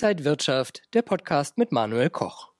Inside Wirtschaft, der Podcast mit Manuel Koch.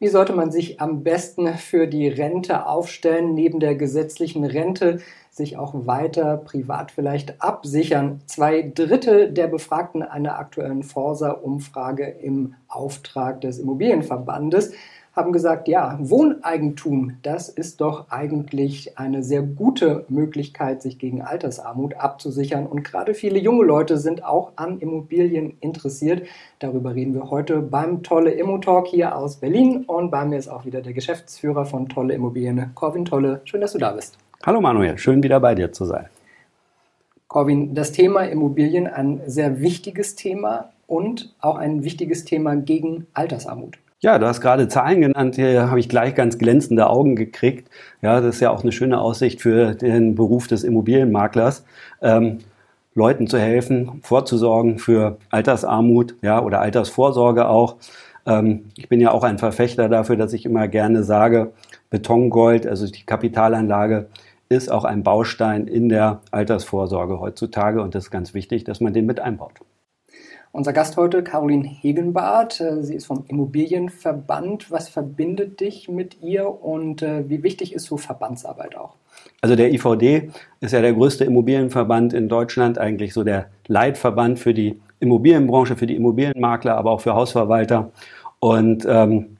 Wie sollte man sich am besten für die Rente aufstellen, neben der gesetzlichen Rente sich auch weiter privat vielleicht absichern? Zwei Drittel der Befragten einer aktuellen Forsa-Umfrage im Auftrag des Immobilienverbandes haben gesagt, ja, Wohneigentum, das ist doch eigentlich eine sehr gute Möglichkeit, sich gegen Altersarmut abzusichern. Und gerade viele junge Leute sind auch an Immobilien interessiert. Darüber reden wir heute beim Tolle Immo Talk hier aus Berlin. Und bei mir ist auch wieder der Geschäftsführer von Tolle Immobilien, Corvin Tolle. Schön, dass du da bist. Hallo Manuel, schön wieder bei dir zu sein. Corvin, das Thema Immobilien ein sehr wichtiges Thema und auch ein wichtiges Thema gegen Altersarmut. Ja, du hast gerade Zahlen genannt, hier habe ich gleich ganz glänzende Augen gekriegt. Ja, das ist ja auch eine schöne Aussicht für den Beruf des Immobilienmaklers. Ähm, Leuten zu helfen, vorzusorgen für Altersarmut, ja, oder Altersvorsorge auch. Ähm, ich bin ja auch ein Verfechter dafür, dass ich immer gerne sage, Betongold, also die Kapitalanlage, ist auch ein Baustein in der Altersvorsorge heutzutage und das ist ganz wichtig, dass man den mit einbaut. Unser Gast heute, Caroline Hegenbart. Äh, sie ist vom Immobilienverband. Was verbindet dich mit ihr und äh, wie wichtig ist so Verbandsarbeit auch? Also der IVD ist ja der größte Immobilienverband in Deutschland, eigentlich so der Leitverband für die Immobilienbranche, für die Immobilienmakler, aber auch für Hausverwalter. Und ähm,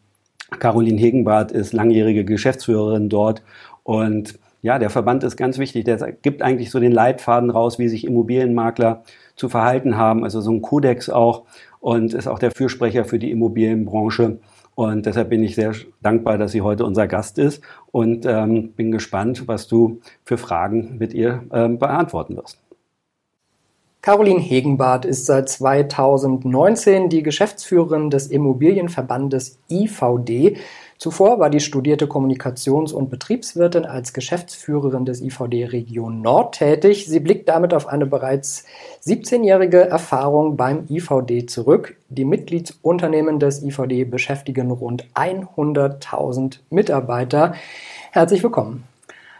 Caroline Hegenbart ist langjährige Geschäftsführerin dort und ja, der Verband ist ganz wichtig. Der gibt eigentlich so den Leitfaden raus, wie sich Immobilienmakler zu verhalten haben, also so ein Kodex auch und ist auch der Fürsprecher für die Immobilienbranche. Und deshalb bin ich sehr dankbar, dass sie heute unser Gast ist und ähm, bin gespannt, was du für Fragen mit ihr ähm, beantworten wirst. Caroline Hegenbart ist seit 2019 die Geschäftsführerin des Immobilienverbandes IVD. Zuvor war die studierte Kommunikations- und Betriebswirtin als Geschäftsführerin des IVD Region Nord tätig. Sie blickt damit auf eine bereits 17-jährige Erfahrung beim IVD zurück. Die Mitgliedsunternehmen des IVD beschäftigen rund 100.000 Mitarbeiter. Herzlich willkommen.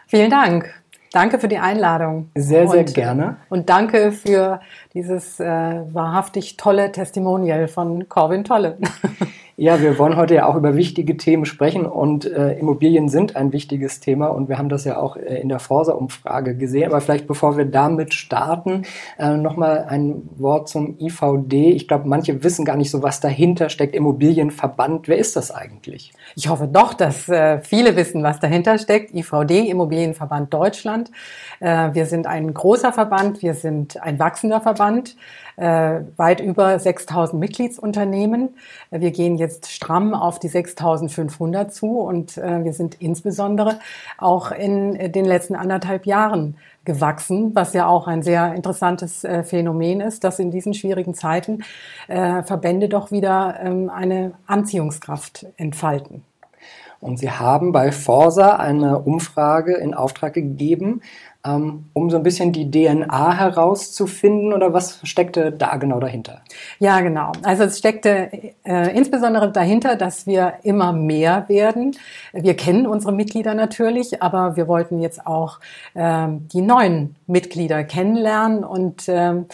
Vielen Dank. Danke für die Einladung. Sehr, sehr und, gerne. Und danke für dieses äh, wahrhaftig tolle Testimonial von Corvin Tolle. Ja, wir wollen heute ja auch über wichtige Themen sprechen und äh, Immobilien sind ein wichtiges Thema und wir haben das ja auch äh, in der Forsa-Umfrage gesehen. Aber vielleicht bevor wir damit starten, äh, nochmal ein Wort zum IVD. Ich glaube, manche wissen gar nicht so, was dahinter steckt. Immobilienverband, wer ist das eigentlich? Ich hoffe doch, dass äh, viele wissen, was dahinter steckt. IVD, Immobilienverband Deutschland. Äh, wir sind ein großer Verband, wir sind ein wachsender Verband äh, weit über 6000 Mitgliedsunternehmen. Wir gehen jetzt stramm auf die 6500 zu und äh, wir sind insbesondere auch in den letzten anderthalb Jahren gewachsen, was ja auch ein sehr interessantes äh, Phänomen ist, dass in diesen schwierigen Zeiten äh, Verbände doch wieder ähm, eine Anziehungskraft entfalten. Und Sie haben bei Forsa eine Umfrage in Auftrag gegeben, um so ein bisschen die DNA herauszufinden oder was steckte da genau dahinter? Ja, genau. Also es steckte äh, insbesondere dahinter, dass wir immer mehr werden. Wir kennen unsere Mitglieder natürlich, aber wir wollten jetzt auch ähm, die neuen Mitglieder kennenlernen und ähm,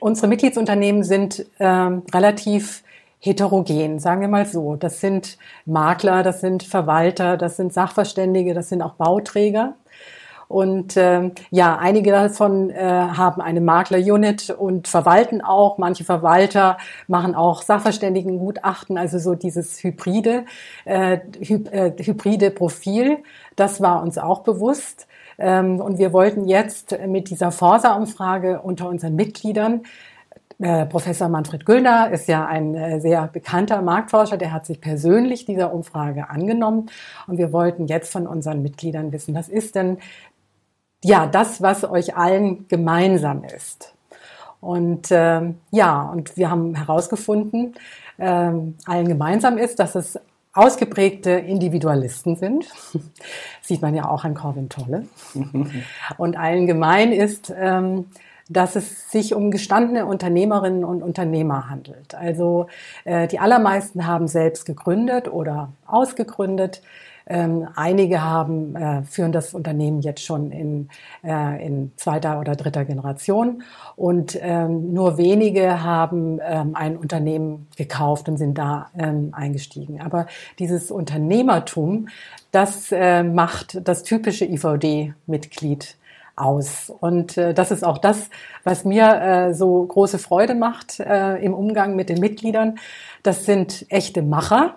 unsere Mitgliedsunternehmen sind ähm, relativ heterogen, sagen wir mal so. Das sind Makler, das sind Verwalter, das sind Sachverständige, das sind auch Bauträger. Und ähm, ja, einige davon äh, haben eine Makler-Unit und verwalten auch. Manche Verwalter machen auch Sachverständigengutachten, also so dieses hybride, äh, hy äh, hybride Profil. Das war uns auch bewusst. Ähm, und wir wollten jetzt mit dieser Forsa-Umfrage unter unseren Mitgliedern äh, Professor Manfred Güllner ist ja ein äh, sehr bekannter Marktforscher, der hat sich persönlich dieser Umfrage angenommen und wir wollten jetzt von unseren Mitgliedern wissen, was ist denn ja, das, was euch allen gemeinsam ist. Und äh, ja, und wir haben herausgefunden, äh, allen gemeinsam ist, dass es ausgeprägte Individualisten sind. Sieht man ja auch an Corvin Tolle. und allen gemein ist, ähm, dass es sich um gestandene Unternehmerinnen und Unternehmer handelt. Also äh, die allermeisten haben selbst gegründet oder ausgegründet. Ähm, einige haben, äh, führen das Unternehmen jetzt schon in, äh, in zweiter oder dritter Generation und ähm, nur wenige haben ähm, ein Unternehmen gekauft und sind da ähm, eingestiegen. Aber dieses Unternehmertum, das äh, macht das typische IVD-Mitglied aus. Und äh, das ist auch das, was mir äh, so große Freude macht äh, im Umgang mit den Mitgliedern. Das sind echte Macher.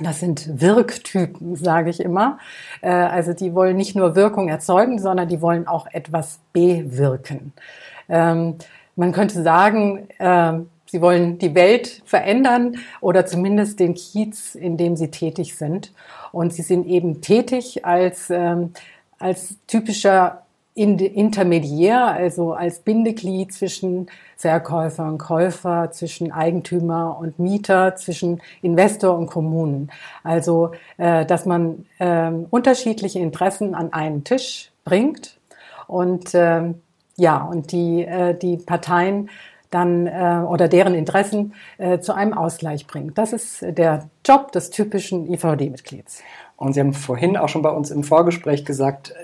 Das sind Wirktypen, sage ich immer. Äh, also die wollen nicht nur Wirkung erzeugen, sondern die wollen auch etwas bewirken. Ähm, man könnte sagen, äh, sie wollen die Welt verändern oder zumindest den Kiez, in dem sie tätig sind. Und sie sind eben tätig als, ähm, als typischer Intermediär, also als Bindeglied zwischen Verkäufer und Käufer, zwischen Eigentümer und Mieter, zwischen Investor und Kommunen. Also, äh, dass man äh, unterschiedliche Interessen an einen Tisch bringt und äh, ja, und die, äh, die Parteien dann äh, oder deren Interessen zu einem Ausgleich bringt. Das ist der Job des typischen IVD-Mitglieds. Und Sie haben vorhin auch schon bei uns im Vorgespräch gesagt,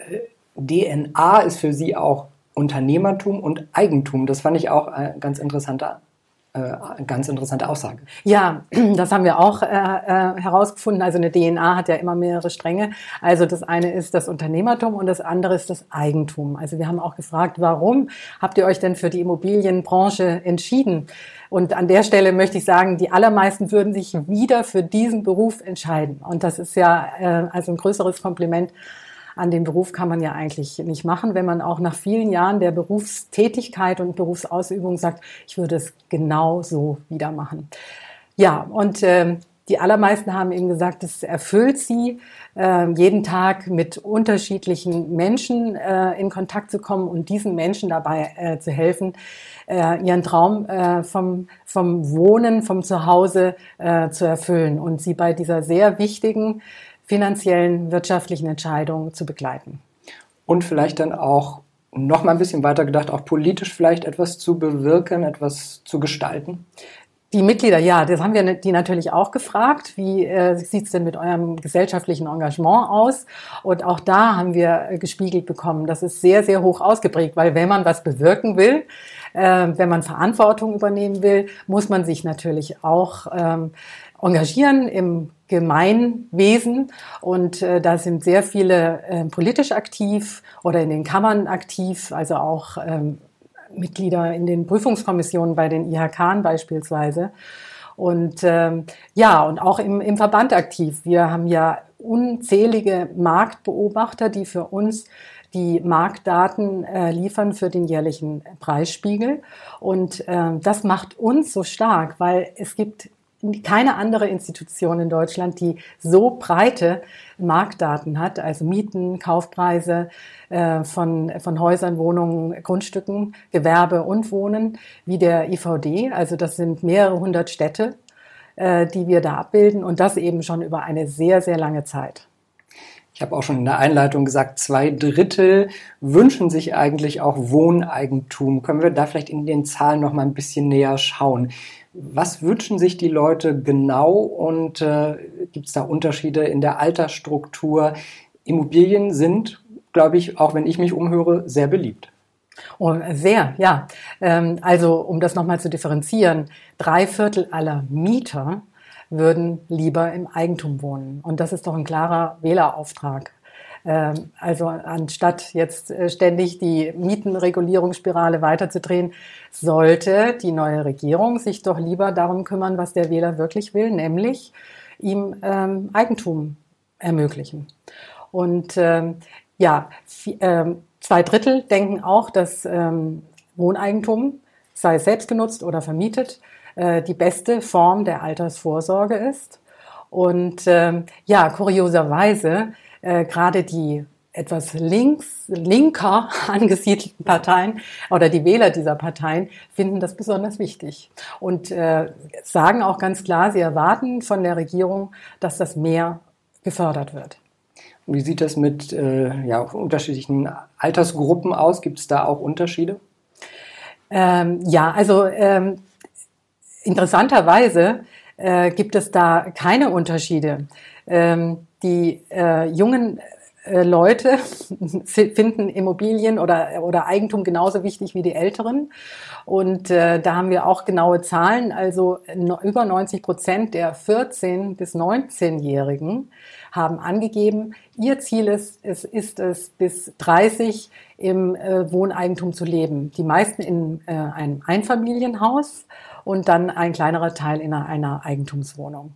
DNA ist für sie auch Unternehmertum und Eigentum. Das fand ich auch ein ganz interessanter äh, ganz interessante Aussage. Ja, das haben wir auch äh, äh, herausgefunden. Also eine DNA hat ja immer mehrere Stränge. Also das eine ist das Unternehmertum und das andere ist das Eigentum. Also wir haben auch gefragt, warum habt ihr euch denn für die Immobilienbranche entschieden? Und an der Stelle möchte ich sagen, die allermeisten würden sich wieder für diesen Beruf entscheiden. Und das ist ja äh, also ein größeres Kompliment an den Beruf kann man ja eigentlich nicht machen, wenn man auch nach vielen Jahren der Berufstätigkeit und Berufsausübung sagt, ich würde es genau so wieder machen. Ja, und äh, die allermeisten haben eben gesagt, es erfüllt sie, äh, jeden Tag mit unterschiedlichen Menschen äh, in Kontakt zu kommen und diesen Menschen dabei äh, zu helfen, äh, ihren Traum äh, vom, vom Wohnen, vom Zuhause äh, zu erfüllen und sie bei dieser sehr wichtigen finanziellen, wirtschaftlichen Entscheidungen zu begleiten. Und vielleicht dann auch noch mal ein bisschen weiter gedacht, auch politisch vielleicht etwas zu bewirken, etwas zu gestalten? Die Mitglieder, ja, das haben wir die natürlich auch gefragt. Wie äh, sieht es denn mit eurem gesellschaftlichen Engagement aus? Und auch da haben wir äh, gespiegelt bekommen, das ist sehr, sehr hoch ausgeprägt, weil wenn man was bewirken will, äh, wenn man Verantwortung übernehmen will, muss man sich natürlich auch ähm, engagieren im Gemeinwesen und äh, da sind sehr viele äh, politisch aktiv oder in den Kammern aktiv, also auch ähm, Mitglieder in den Prüfungskommissionen bei den IHK beispielsweise. Und ähm, ja, und auch im, im Verband aktiv. Wir haben ja unzählige Marktbeobachter, die für uns die Marktdaten äh, liefern für den jährlichen Preisspiegel. Und äh, das macht uns so stark, weil es gibt keine andere Institution in Deutschland, die so breite Marktdaten hat, also Mieten, Kaufpreise äh, von, von Häusern, Wohnungen, Grundstücken, Gewerbe und Wohnen, wie der IVD. Also das sind mehrere hundert Städte, äh, die wir da abbilden und das eben schon über eine sehr, sehr lange Zeit. Ich habe auch schon in der Einleitung gesagt, zwei Drittel wünschen sich eigentlich auch Wohneigentum. Können wir da vielleicht in den Zahlen noch mal ein bisschen näher schauen? Was wünschen sich die Leute genau und äh, gibt es da Unterschiede in der Altersstruktur? Immobilien sind, glaube ich, auch wenn ich mich umhöre, sehr beliebt. Oh, sehr, ja. Ähm, also um das nochmal zu differenzieren, drei Viertel aller Mieter würden lieber im Eigentum wohnen. Und das ist doch ein klarer Wählerauftrag. Ähm, also anstatt jetzt äh, ständig die Mietenregulierungsspirale weiterzudrehen, sollte die neue Regierung sich doch lieber darum kümmern, was der Wähler wirklich will, nämlich ihm ähm, Eigentum ermöglichen. Und ähm, ja, ähm, zwei Drittel denken auch, dass ähm, Wohneigentum, sei es selbst genutzt oder vermietet, äh, die beste Form der Altersvorsorge ist. Und ähm, ja, kurioserweise äh, gerade die etwas links, linker angesiedelten Parteien oder die Wähler dieser Parteien finden das besonders wichtig und äh, sagen auch ganz klar, sie erwarten von der Regierung, dass das mehr gefördert wird. Wie sieht das mit äh, ja, unterschiedlichen Altersgruppen aus? Gibt es da auch Unterschiede? Ähm, ja, also ähm, interessanterweise äh, gibt es da keine Unterschiede. Ähm, die äh, jungen äh, Leute finden Immobilien oder, oder Eigentum genauso wichtig wie die Älteren. Und äh, da haben wir auch genaue Zahlen. Also no, über 90 Prozent der 14- bis 19-Jährigen haben angegeben, ihr Ziel ist, es ist es, bis 30 im äh, Wohneigentum zu leben. Die meisten in äh, einem Einfamilienhaus und dann ein kleinerer Teil in einer, einer Eigentumswohnung.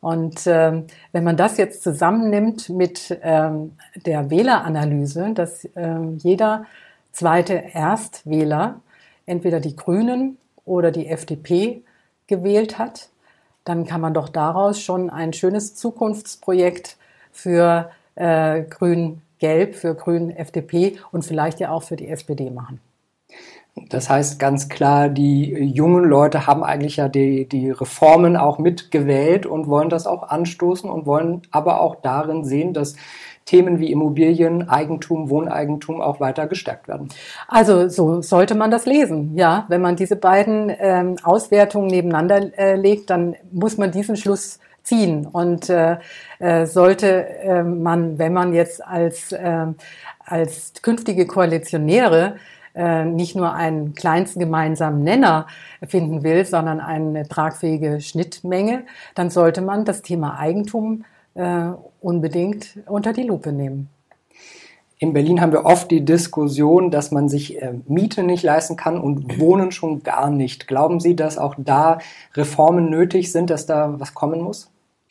Und ähm, wenn man das jetzt zusammennimmt mit ähm, der Wähleranalyse, dass ähm, jeder zweite Erstwähler entweder die Grünen oder die FDP gewählt hat, dann kann man doch daraus schon ein schönes Zukunftsprojekt für äh, Grün-Gelb, für Grün-FDP und vielleicht ja auch für die SPD machen. Das heißt ganz klar, die jungen Leute haben eigentlich ja die, die Reformen auch mitgewählt und wollen das auch anstoßen und wollen aber auch darin sehen, dass Themen wie Immobilien, Eigentum, Wohneigentum auch weiter gestärkt werden. Also so sollte man das lesen, ja. Wenn man diese beiden ähm, Auswertungen nebeneinander äh, legt, dann muss man diesen Schluss ziehen. Und äh, äh, sollte äh, man, wenn man jetzt als, äh, als künftige Koalitionäre nicht nur einen kleinsten gemeinsamen Nenner finden will, sondern eine tragfähige Schnittmenge, dann sollte man das Thema Eigentum äh, unbedingt unter die Lupe nehmen. In Berlin haben wir oft die Diskussion, dass man sich äh, Miete nicht leisten kann und Wohnen schon gar nicht. Glauben Sie, dass auch da Reformen nötig sind, dass da was kommen muss?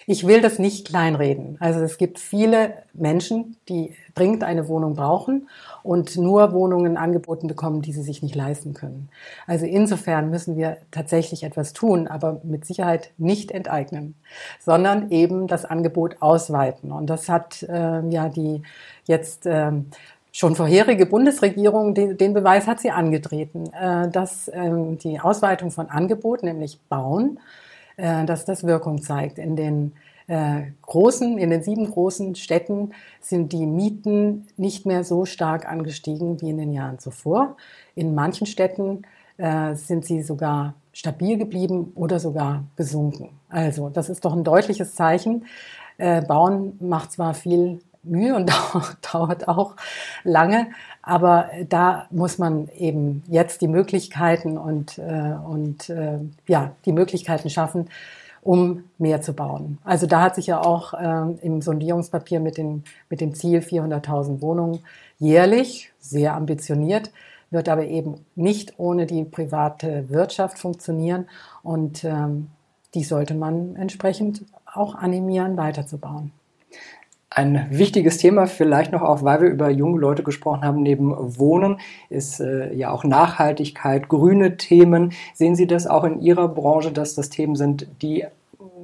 Ich will das nicht kleinreden. Also es gibt viele Menschen, die dringend eine Wohnung brauchen und nur Wohnungen angeboten bekommen, die sie sich nicht leisten können. Also insofern müssen wir tatsächlich etwas tun, aber mit Sicherheit nicht enteignen, sondern eben das Angebot ausweiten. Und das hat äh, ja die jetzt äh, schon vorherige Bundesregierung, den, den, Beweis hat sie angetreten, äh, dass ähm, die Ausweitung von Angebot, nämlich Bauen, äh, dass das Wirkung zeigt. In den äh, großen, in den sieben großen Städten sind die Mieten nicht mehr so stark angestiegen wie in den Jahren zuvor. In manchen Städten äh, sind sie sogar stabil geblieben oder sogar gesunken. Also das ist doch ein deutliches Zeichen. Bauen macht zwar viel Mühe und dauert auch lange. Aber da muss man eben jetzt die Möglichkeiten und, äh, und äh, ja, die Möglichkeiten schaffen, um mehr zu bauen. Also da hat sich ja auch äh, im Sondierungspapier mit, den, mit dem Ziel 400.000 Wohnungen jährlich, sehr ambitioniert, wird aber eben nicht ohne die private Wirtschaft funktionieren. Und ähm, die sollte man entsprechend auch animieren, weiterzubauen. Ein wichtiges Thema vielleicht noch auch, weil wir über junge Leute gesprochen haben, neben Wohnen ist äh, ja auch Nachhaltigkeit, grüne Themen. Sehen Sie das auch in Ihrer Branche, dass das Themen sind, die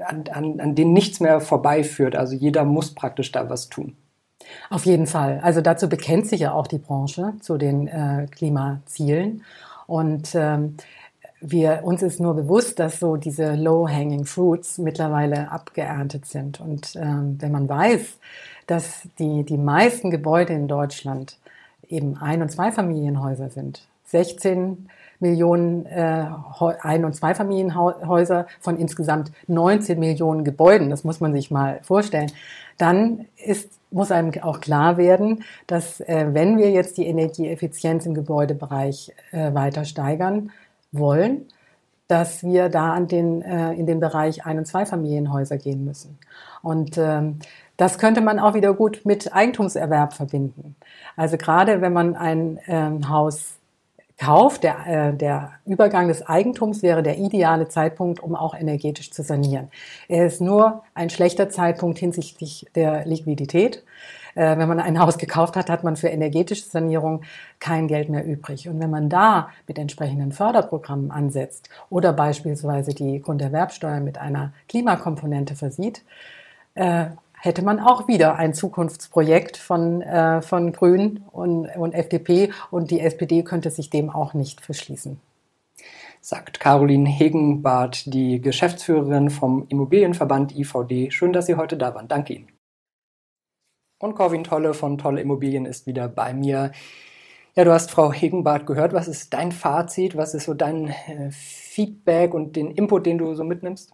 an, an, an denen nichts mehr vorbeiführt? Also jeder muss praktisch da was tun. Auf jeden Fall. Also dazu bekennt sich ja auch die Branche zu den äh, Klimazielen. Und ähm, wir, uns ist nur bewusst, dass so diese low-hanging fruits mittlerweile abgeerntet sind. Und ähm, wenn man weiß, dass die, die meisten Gebäude in Deutschland eben Ein- und Zweifamilienhäuser sind, 16 Millionen äh, Ein- und Zweifamilienhäuser von insgesamt 19 Millionen Gebäuden, das muss man sich mal vorstellen, dann ist, muss einem auch klar werden, dass äh, wenn wir jetzt die Energieeffizienz im Gebäudebereich äh, weiter steigern, wollen, dass wir da an den, äh, in den Bereich Ein- und Zweifamilienhäuser gehen müssen. Und ähm, das könnte man auch wieder gut mit Eigentumserwerb verbinden. Also gerade wenn man ein ähm, Haus kauft, der, äh, der Übergang des Eigentums wäre der ideale Zeitpunkt, um auch energetisch zu sanieren. Er ist nur ein schlechter Zeitpunkt hinsichtlich der Liquidität. Äh, wenn man ein Haus gekauft hat, hat man für energetische Sanierung kein Geld mehr übrig. Und wenn man da mit entsprechenden Förderprogrammen ansetzt oder beispielsweise die Grunderwerbsteuer mit einer Klimakomponente versieht, äh, hätte man auch wieder ein Zukunftsprojekt von, äh, von Grünen und, und FDP und die SPD könnte sich dem auch nicht verschließen sagt Caroline Hegenbart, die Geschäftsführerin vom Immobilienverband IVD. Schön, dass Sie heute da waren. Danke Ihnen. Und Corwin Tolle von Tolle Immobilien ist wieder bei mir. Ja, du hast Frau Hegenbart gehört. Was ist dein Fazit? Was ist so dein äh, Feedback und den Input, den du so mitnimmst?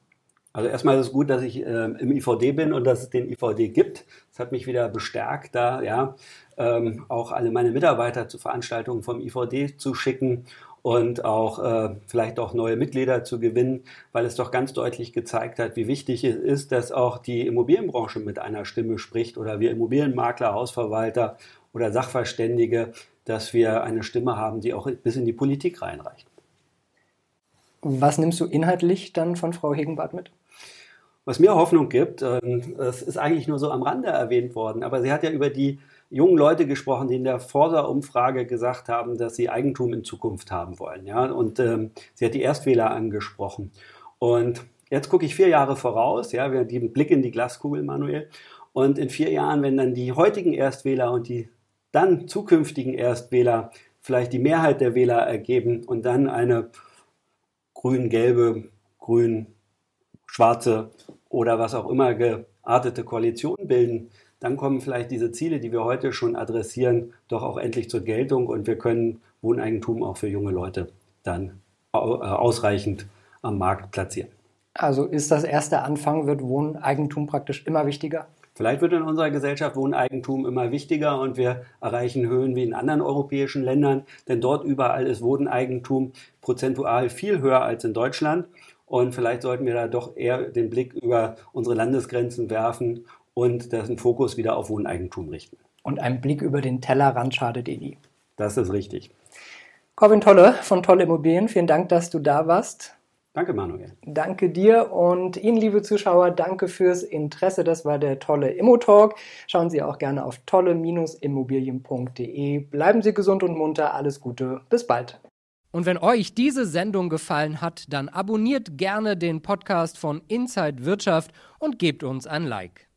Also erstmal ist es gut, dass ich äh, im IVD bin und dass es den IVD gibt. Das hat mich wieder bestärkt, da ja ähm, auch alle meine Mitarbeiter zu Veranstaltungen vom IVD zu schicken und auch äh, vielleicht auch neue Mitglieder zu gewinnen, weil es doch ganz deutlich gezeigt hat, wie wichtig es ist, dass auch die Immobilienbranche mit einer Stimme spricht oder wir Immobilienmakler, Hausverwalter oder Sachverständige, dass wir eine Stimme haben, die auch bis in die Politik reinreicht. Was nimmst du inhaltlich dann von Frau Hegenbart mit? Was mir Hoffnung gibt, ähm, es ist eigentlich nur so am Rande erwähnt worden, aber sie hat ja über die jungen Leute gesprochen, die in der Forsa-Umfrage gesagt haben, dass sie Eigentum in Zukunft haben wollen. Ja? Und ähm, sie hat die Erstwähler angesprochen. Und jetzt gucke ich vier Jahre voraus, ja, wir haben den Blick in die Glaskugel, Manuel. Und in vier Jahren, wenn dann die heutigen Erstwähler und die dann zukünftigen Erstwähler vielleicht die Mehrheit der Wähler ergeben und dann eine grün-gelbe, grün-schwarze oder was auch immer geartete Koalition bilden, dann kommen vielleicht diese Ziele, die wir heute schon adressieren, doch auch endlich zur Geltung und wir können Wohneigentum auch für junge Leute dann äh, ausreichend am Markt platzieren. Also ist das erste Anfang, wird Wohneigentum praktisch immer wichtiger? Vielleicht wird in unserer Gesellschaft Wohneigentum immer wichtiger und wir erreichen Höhen wie in anderen europäischen Ländern, denn dort überall ist Wohneigentum prozentual viel höher als in Deutschland. Und vielleicht sollten wir da doch eher den Blick über unsere Landesgrenzen werfen und den Fokus wieder auf Wohneigentum richten. Und ein Blick über den Tellerrand schadet eh nie. Das ist richtig. Corvin Tolle von Tolle Immobilien, vielen Dank, dass du da warst. Danke, Manuel. Danke dir und Ihnen, liebe Zuschauer, danke fürs Interesse. Das war der tolle Immo-Talk. Schauen Sie auch gerne auf tolle-immobilien.de. Bleiben Sie gesund und munter. Alles Gute. Bis bald. Und wenn euch diese Sendung gefallen hat, dann abonniert gerne den Podcast von Inside Wirtschaft und gebt uns ein Like.